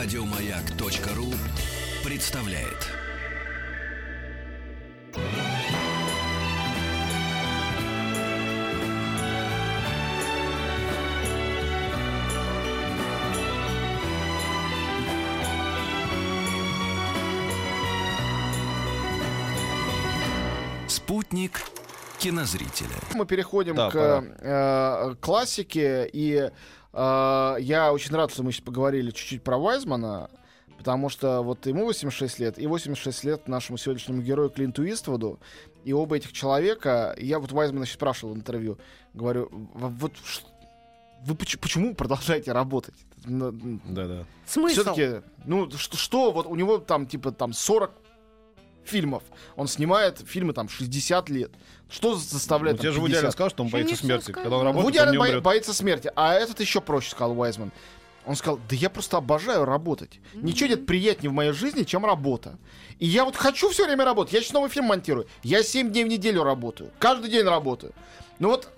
Радиомаяк.ру представляет. Спутник кинозрителя. Мы переходим Да, к э, классике, и я очень рад, что мы сейчас поговорили чуть-чуть про Вайзмана, потому что вот ему 86 лет, и 86 лет нашему сегодняшнему герою Клинту Иствуду, и оба этих человека, я вот Вайзмана сейчас спрашивал в интервью, говорю, «В- вот вы поч- почему продолжаете работать? Да-да. Смысл? Все-таки, ну что, что, вот у него там типа там 40 фильмов, он снимает фильмы там 60 лет. Что Ну, заставляет? тебе там, же Вуди Аллен 50? сказал, что он боится смерти. Когда он работает, Вуди он Аллен не бо- боится смерти, а этот еще проще, сказал Уайзман. Он сказал, да я просто обожаю работать. Ничего нет приятнее в моей жизни, чем работа. И я вот хочу все время работать. Я сейчас новый фильм монтирую. Я 7 дней в неделю работаю. Каждый день работаю. Ну вот,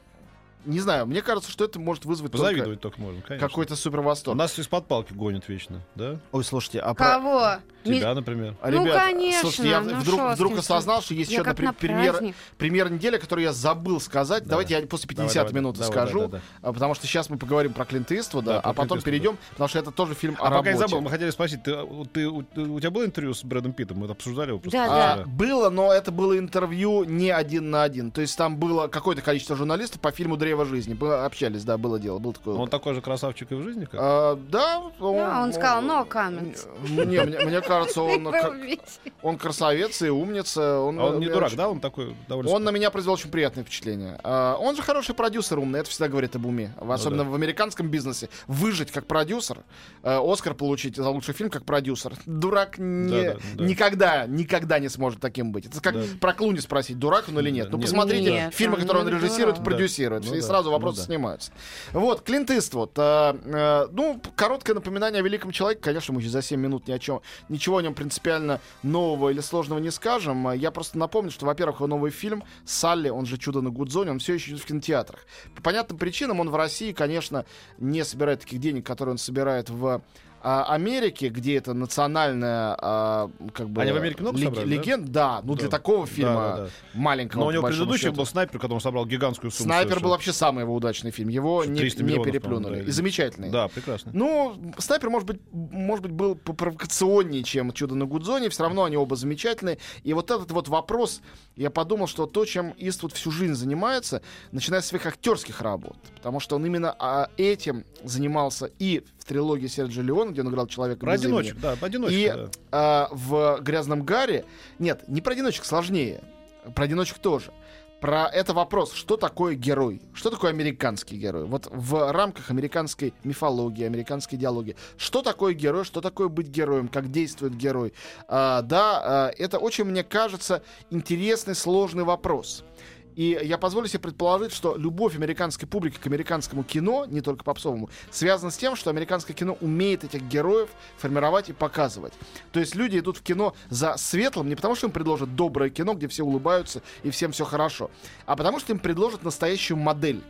не знаю, мне кажется, что это может вызвать только Позавидовать только можно, конечно. какой-то супер восторг. Нас из-под палки гонят вечно, да? Ой, слушайте, а про... Кого? Ми- Тебя, например. А, Ну, Ребят, конечно, слушайте, я ну вдруг, вдруг осознал, что есть Я еще одна на праздник. премьер недели, которую я забыл сказать. Да. Давайте я после 50 Давай, давай, минуты давай, скажу, да, да, а, потому что сейчас мы поговорим про Клинта Иствуда, Да, а про потом Клинта перейдем, потому что это тоже фильм о А пока я забыл, мы хотели спросить, ты, у- ты- у, у тебя было интервью с Брэдом Питтом? Мы это обсуждали его просто. Да, А, да. Было, но это было интервью не один на один. То есть там было какое-то количество журналистов по фильму «Древо жизни». Мы общались, да, было дело, был такой. Он такой же красавчик и в жизни, как? А, да, он, Да, он сказал, no comments. Не, мне, мне кажется, он, он красавец и умница. Он, А он не мне дурак, очень- да? Он такой довольно... Он на меня произвел очень приятное впечатление. А, он же хороший продюсер умный, это всегда говорит об уме. В- Особенно да. в американском бизнесе. Выжить как продюсер, э, Оскар получить за лучший фильм как продюсер. Дурак не, Да, да, да. никогда, никогда не сможет таким быть. Это как Да. про Клуни спросить, дурак он или нет. Да, ну, нет. посмотрите Нет, фильмы, которые он режиссирует дурак. продюсирует. Ну и сразу ну вопросы снимаются. Вот, Клинт Иствуд. э, э, ну, короткое напоминание о великом человеке. Конечно, мы за 7 минут ни о чем, ничего о нем принципиально нового или сложного не скажем. Я просто напомню, что, во-первых, его новый фильм «Салли», он же «Чудо на Гудзоне», он все еще идет в кинотеатрах. По понятным причинам он в России, конечно, не собирает таких денег, которые он собирает в а, Америке, где это национальная, а, как бы... Они в Америке много лег- собрали, да? легенд, да? ну для Да. такого Да, фильма да, да. маленького. Но у него предыдущий счету. был снайпер, который он собрал гигантскую сумму. Снайпер был совершенно. вообще самый его удачный фильм. Его не, 300 не переплюнули. да, И замечательный. Да, прекрасно. Ну, снайпер, может быть, может быть, был попровокационнее, чем чудо на Гудзоне. Все равно они оба замечательные. И вот этот вот вопрос, я подумал, что то, чем Иствуд всю жизнь занимается, начиная с своих актерских работ, потому что он именно а, этим занимался и в трилогии Серджио Леона, где он играл человека Про без имени, одиночек, да, про одиночек. и да. а, в грязном гаре. Нет, не про одиночек сложнее. Про одиночек тоже. Про это вопрос, что такое герой? Что такое американский герой? Вот в рамках американской мифологии, американской идеологии. Что такое герой? Что такое быть героем? Как действует герой? А, да, а, это очень, мне кажется, интересный, сложный вопрос. И я позволю себе предположить, что любовь американской публики к американскому кино, не только попсовому, связана с тем, что американское кино умеет этих героев формировать и показывать. То есть люди идут в кино за светлым не потому, что им предложат доброе кино, где все улыбаются и всем все хорошо, а потому что им предложат настоящую модель.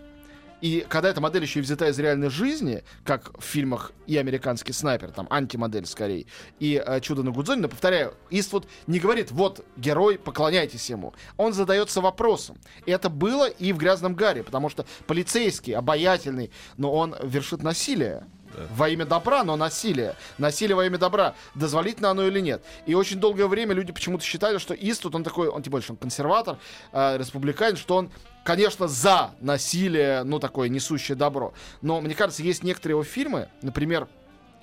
И когда эта модель еще и взята из реальной жизни, как в фильмах и «Американский снайпер», там антимодель скорее, и э, «Чудо на Гудзоне», но, повторяю, Иствуд не говорит, вот, герой, поклоняйтесь ему. Он задается вопросом. Это было и в «Грязном Гарри», потому что полицейский, обаятельный, но он вершит насилие. Во имя добра, но насилие. Насилие во имя добра. Дозволительно оно или нет. И очень долгое время люди почему-то считали, что Иствуд, он такой, он тем что он консерватор, э, республиканец, что он конечно, за насилие, ну, такое несущее добро. Но, мне кажется, есть некоторые его фильмы, например,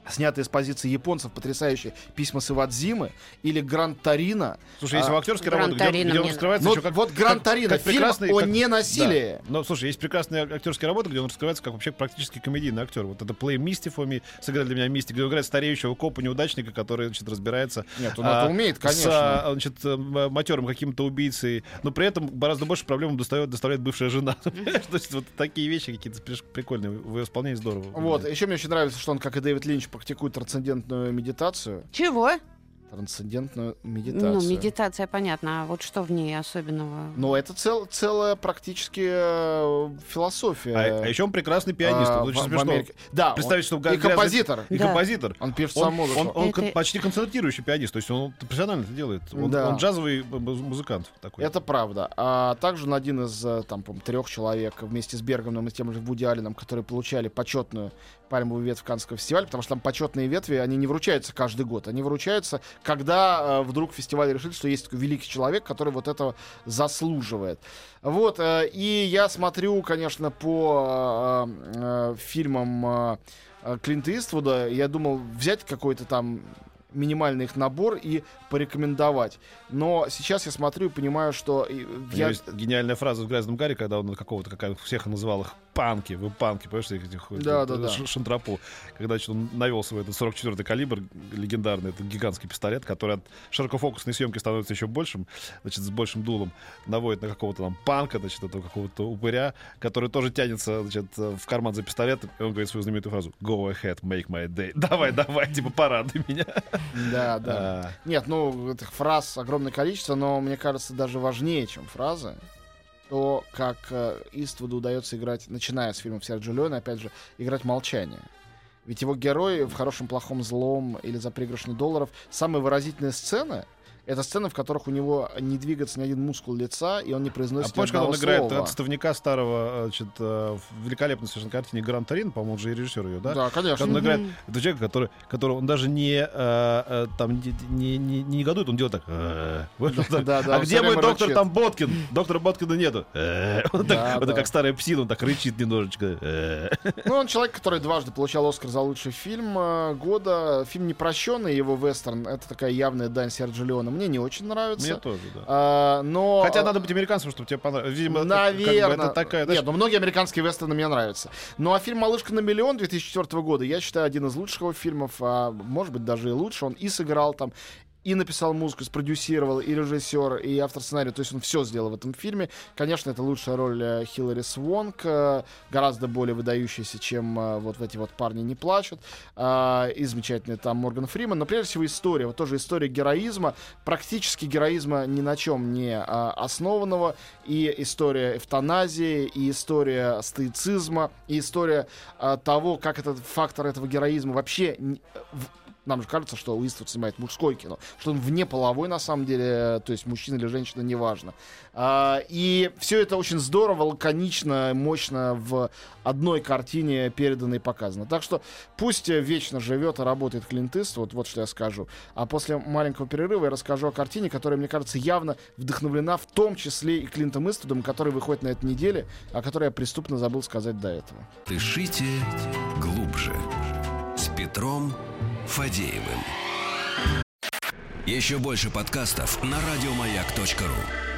снятые с позиции японцев, потрясающие «Письма с Ивадзимы» или «Гранд Торино». Слушай, есть а, Гран работе, где, где он мне раскрывается Ну, еще как... вот «Гранд как- Торино», как фильм прекрасный- о как- ненасилии. Да. Но, слушай, есть прекрасные актерские работы, где он раскрывается как вообще практически комедийный актер. Вот это Play Misty for me, сыграли для меня Misty, где он играет стареющего копа, неудачника, который, значит, разбирается Нет, он а, это умеет, с, конечно. а, значит, э, матерым каким-то убийцей, но при этом гораздо больше проблем доставляет, доставляет бывшая жена. То есть вот такие вещи какие-то прикольные, в исполнении здорово. Вот, еще мне очень нравится, что он, как и Дэвид Линч, практикует трансцендентную медитацию. Чего? Трансцендентную медитацию. Ну, медитация, понятно. А вот что в ней особенного? Но это цел, целая практически э, философия. А, а еще он прекрасный пианист. а, это очень в- в смешно. Америке. Да, Представить, он- что и грязный- композитор. И Да. композитор. Он пишет Он, сам музыку. он- он Это- почти концентрирующий пианист, то есть он профессионально это делает. Он, Да. он джазовый муз- музыкант такой. Это правда. А также он один из э, там, по трех человек вместе с Бергманом и тем же Вуди Алленом, которые получали почетную пальмовую ветвь Каннского фестиваля, потому что там почетные ветви, они не вручаются каждый год. Они вручаются, когда э, вдруг фестиваль решит, что есть такой великий человек, который вот этого заслуживает. Вот. э, и я смотрю, конечно, по э, э, фильмам э, э, Клинта Иствуда. Я думал взять какой-то там минимальный их набор и порекомендовать. Но сейчас я смотрю и понимаю, что него я... есть гениальная фраза в «Грязном Гарри», когда он какого-то, как всех называл их панки, вы панки, понимаешь, этих, этих Да, э, да, да. ш- шантропу. Когда значит, он навел свой этот 44-й калибр, легендарный, этот гигантский пистолет, который от широкофокусной съемки становится еще большим, значит, с большим дулом, наводит на какого-то там панка, значит, этого какого-то упыря, который тоже тянется, значит, в карман за пистолет, и он говорит свою знаменитую фразу «Go ahead, make my day». Давай, давай, типа, порадуй меня. Да, да. А, Нет, ну, этих фраз огромное количество, но мне кажется, даже важнее, чем фразы, то, как э, Иствуду удается играть, начиная с фильмов Серджио Леона, опять же, играть молчание. Ведь его герой в «Хорошем, плохом, злом» или «За пригоршню долларов» самые выразительные сцены — это сцены, в которых у него не двигается ни один мускул лица, и он не А произносит ни помнишь, когда он одного играет слова. отставника старого, значит, э, в великолепной совершенно картине Гран Торино, по-моему, он же и режиссер ее, да? Да, конечно. Когда он играет, это человек, который, который он даже не, э, э, там, не, не, не, не негодует, он делает так. э, да, да, а где мой доктор там Боткин? Доктора Боткина нету. Э, Он так- да. как старая псина, он так рычит немножечко. Э. Ну, он человек, который дважды получал Оскар за лучший фильм э, года. Фильм «Непрощенный», его вестерн, это такая явная дань Серджио Леона. Мне не очень нравится. Мне тоже, да. А, но... Хотя надо быть американцем, чтобы тебе понравилось. Видимо, это- как бы Наверное. это такая, знаешь, Нет, ну многие американские вестерны мне нравятся. Ну а фильм «Малышка на миллион» 2004 года, я считаю, один из лучших его фильмов, а может быть даже и лучше. Он и сыграл там, и написал музыку, спродюсировал, и режиссер, и автор сценария. То есть он все сделал в этом фильме. Конечно, это лучшая роль э, Хиллари Свонг, э, гораздо более выдающаяся, чем э, вот эти вот «Парни не плачут». И замечательный там Морган Фриман. Но прежде всего история. Вот тоже история героизма, практически героизма ни на чем не основанного. И история эвтаназии, и история стоицизма, и история того, как этот фактор этого героизма вообще... нам же кажется, что Уиствуд снимает мужское кино, что он вне половой на самом деле, то есть мужчина или женщина, неважно. А, и все это очень здорово, лаконично, мощно в одной картине передано и показано. Так что пусть вечно живет и работает Клинт Иствуд, вот что я скажу. А после маленького перерыва я расскажу о картине, которая, мне кажется, явно вдохновлена в том числе и Клинтом Иствудом, который выходит на этой неделе, о которой я преступно забыл сказать до этого. Дышите глубже. С Петром Фадеевым. Еще больше подкастов на радиомаяк.ру.